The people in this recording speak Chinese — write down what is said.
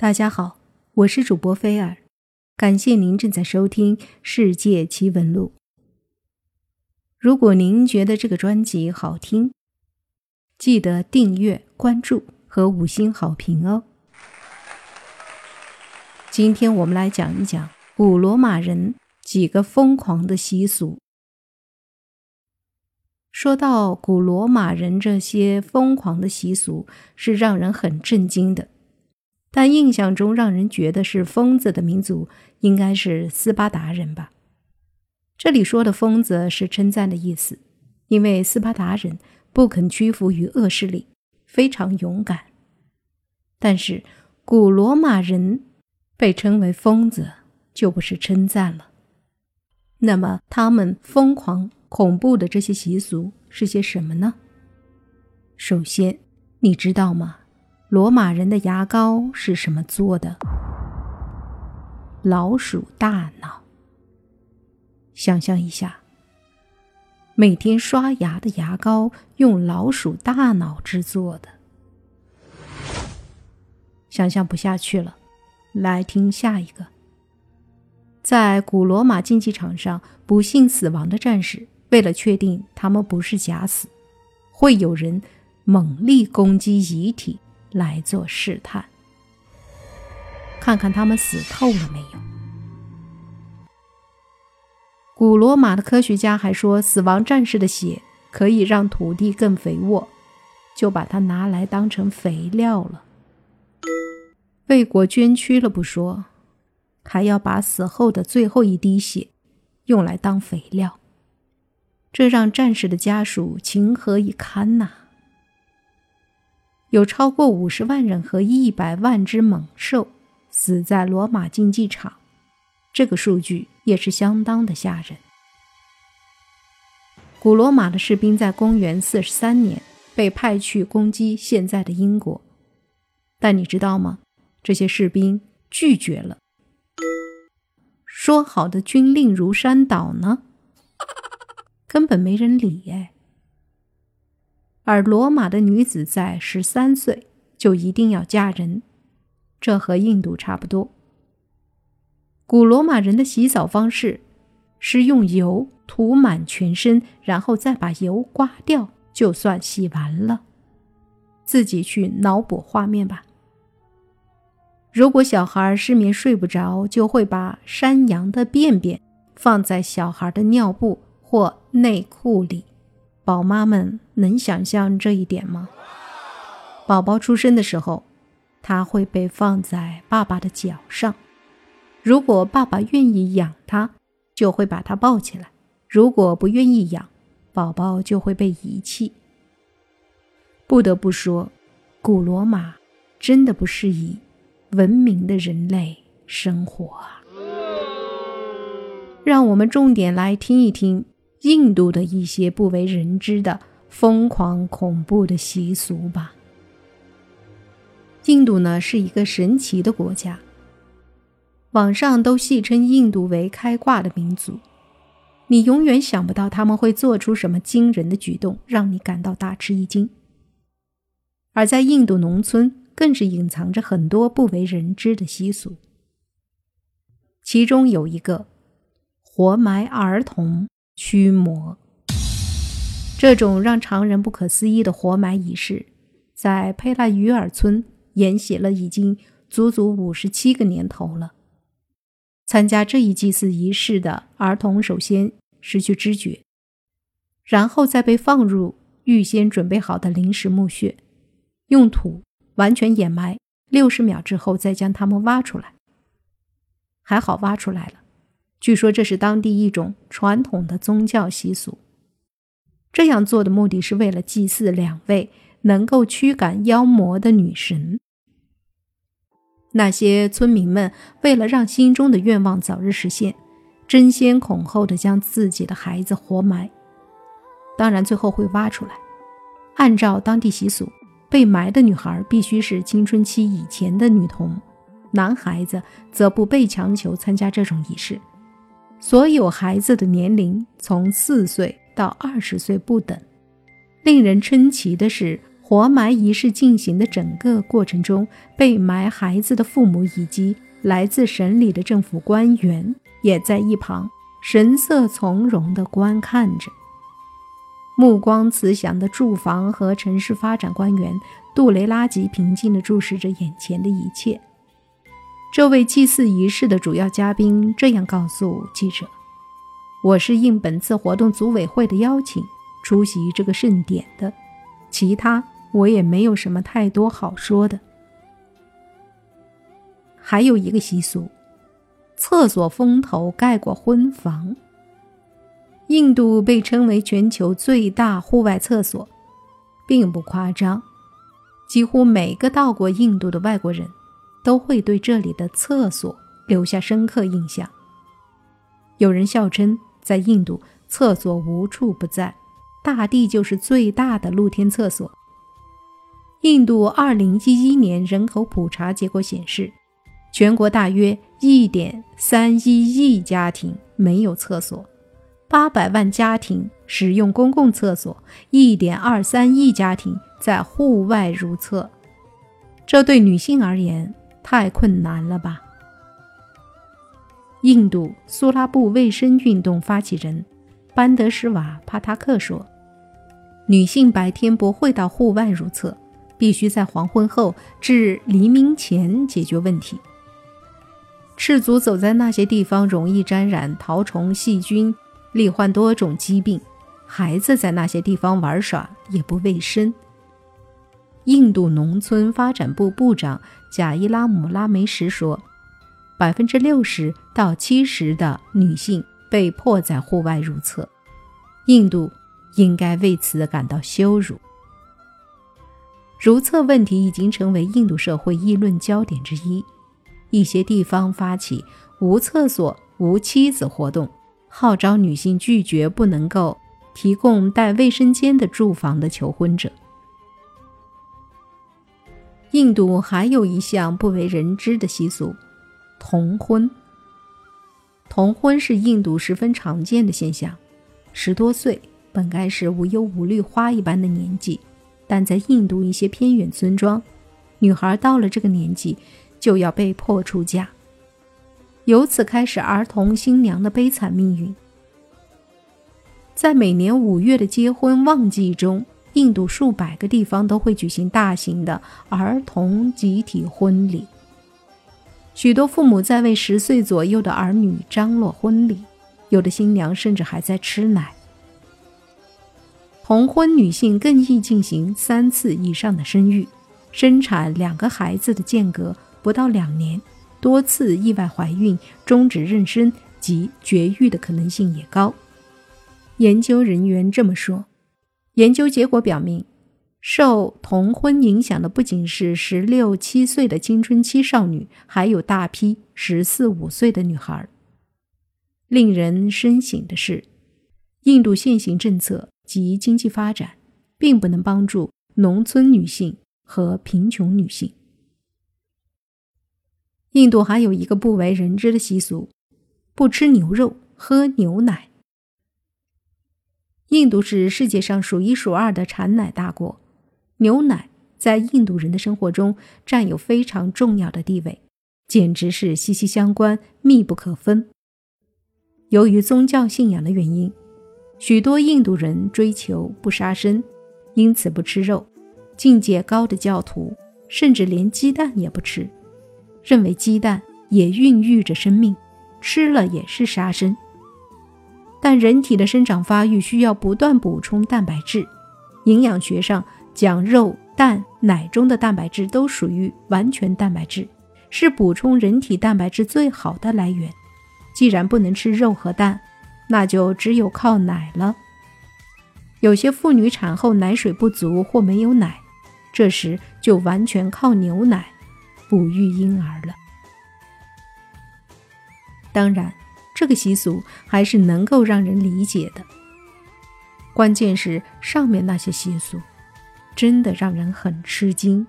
大家好，我是主播菲尔，感谢您正在收听《世界奇闻录》。如果您觉得这个专辑好听，记得订阅、关注和五星好评哦。今天我们来讲一讲古罗马人几个疯狂的习俗。说到古罗马人这些疯狂的习俗，是让人很震惊的。但印象中让人觉得是疯子的民族应该是斯巴达人吧？这里说的疯子是称赞的意思，因为斯巴达人不肯屈服于恶势力，非常勇敢。但是古罗马人被称为疯子就不是称赞了。那么他们疯狂恐怖的这些习俗是些什么呢？首先，你知道吗？罗马人的牙膏是什么做的？老鼠大脑。想象一下，每天刷牙的牙膏用老鼠大脑制作的。想象不下去了，来听下一个。在古罗马竞技场上不幸死亡的战士，为了确定他们不是假死，会有人猛力攻击遗体。来做试探，看看他们死透了没有。古罗马的科学家还说，死亡战士的血可以让土地更肥沃，就把它拿来当成肥料了。为国捐躯了不说，还要把死后的最后一滴血用来当肥料，这让战士的家属情何以堪呐！有超过五十万人和一百万只猛兽死在罗马竞技场，这个数据也是相当的吓人。古罗马的士兵在公元四十三年被派去攻击现在的英国，但你知道吗？这些士兵拒绝了。说好的军令如山倒呢？根本没人理哎。而罗马的女子在十三岁就一定要嫁人，这和印度差不多。古罗马人的洗澡方式是用油涂满全身，然后再把油刮掉，就算洗完了。自己去脑补画面吧。如果小孩失眠睡不着，就会把山羊的便便放在小孩的尿布或内裤里。宝妈们能想象这一点吗？宝宝出生的时候，他会被放在爸爸的脚上。如果爸爸愿意养他，就会把他抱起来；如果不愿意养，宝宝就会被遗弃。不得不说，古罗马真的不适宜文明的人类生活啊！让我们重点来听一听。印度的一些不为人知的疯狂恐怖的习俗吧。印度呢是一个神奇的国家，网上都戏称印度为开挂的民族。你永远想不到他们会做出什么惊人的举动，让你感到大吃一惊。而在印度农村，更是隐藏着很多不为人知的习俗，其中有一个活埋儿童。驱魔，这种让常人不可思议的活埋仪式，在佩拉于尔村沿写了已经足足五十七个年头了。参加这一祭祀仪式的儿童首先失去知觉，然后再被放入预先准备好的临时墓穴，用土完全掩埋。六十秒之后再将他们挖出来。还好挖出来了。据说这是当地一种传统的宗教习俗。这样做的目的是为了祭祀两位能够驱赶妖魔的女神。那些村民们为了让心中的愿望早日实现，争先恐后的将自己的孩子活埋。当然，最后会挖出来。按照当地习俗，被埋的女孩必须是青春期以前的女童，男孩子则不被强求参加这种仪式。所有孩子的年龄从四岁到二十岁不等。令人称奇的是，活埋仪式进行的整个过程中，被埋孩子的父母以及来自省里的政府官员也在一旁神色从容地观看着。目光慈祥的住房和城市发展官员杜雷拉吉平静地注视着眼前的一切。这位祭祀仪式的主要嘉宾这样告诉记者：“我是应本次活动组委会的邀请出席这个盛典的，其他我也没有什么太多好说的。还有一个习俗，厕所风头盖过婚房。印度被称为全球最大户外厕所，并不夸张，几乎每个到过印度的外国人。”都会对这里的厕所留下深刻印象。有人笑称，在印度，厕所无处不在，大地就是最大的露天厕所。印度2011年人口普查结果显示，全国大约1.31亿家庭没有厕所，800万家庭使用公共厕所，1.23亿家庭在户外如厕。这对女性而言，太困难了吧？印度苏拉布卫生运动发起人班德什瓦帕塔克说：“女性白天不会到户外如厕，必须在黄昏后至黎明前解决问题。赤足走在那些地方容易沾染绦虫细菌，罹患多种疾病。孩子在那些地方玩耍也不卫生。”印度农村发展部部长贾伊拉姆拉梅什说：“百分之六十到七十的女性被迫在户外如厕，印度应该为此感到羞辱。如厕问题已经成为印度社会议论焦点之一，一些地方发起‘无厕所无妻子’活动，号召女性拒绝不能够提供带卫生间的住房的求婚者。”印度还有一项不为人知的习俗——童婚。童婚是印度十分常见的现象。十多岁本该是无忧无虑花一般的年纪，但在印度一些偏远村庄，女孩到了这个年纪就要被迫出嫁，由此开始儿童新娘的悲惨命运。在每年五月的结婚旺季中。印度数百个地方都会举行大型的儿童集体婚礼，许多父母在为十岁左右的儿女张罗婚礼，有的新娘甚至还在吃奶。童婚女性更易进行三次以上的生育，生产两个孩子的间隔不到两年，多次意外怀孕、终止妊娠及绝育的可能性也高。研究人员这么说。研究结果表明，受童婚影响的不仅是十六七岁的青春期少女，还有大批十四五岁的女孩。令人深省的是，印度现行政策及经济发展并不能帮助农村女性和贫穷女性。印度还有一个不为人知的习俗：不吃牛肉，喝牛奶。印度是世界上数一数二的产奶大国，牛奶在印度人的生活中占有非常重要的地位，简直是息息相关、密不可分。由于宗教信仰的原因，许多印度人追求不杀生，因此不吃肉。境界高的教徒甚至连鸡蛋也不吃，认为鸡蛋也孕育着生命，吃了也是杀生。但人体的生长发育需要不断补充蛋白质，营养学上讲，肉、蛋、奶中的蛋白质都属于完全蛋白质，是补充人体蛋白质最好的来源。既然不能吃肉和蛋，那就只有靠奶了。有些妇女产后奶水不足或没有奶，这时就完全靠牛奶哺育婴儿了。当然。这个习俗还是能够让人理解的，关键是上面那些习俗，真的让人很吃惊。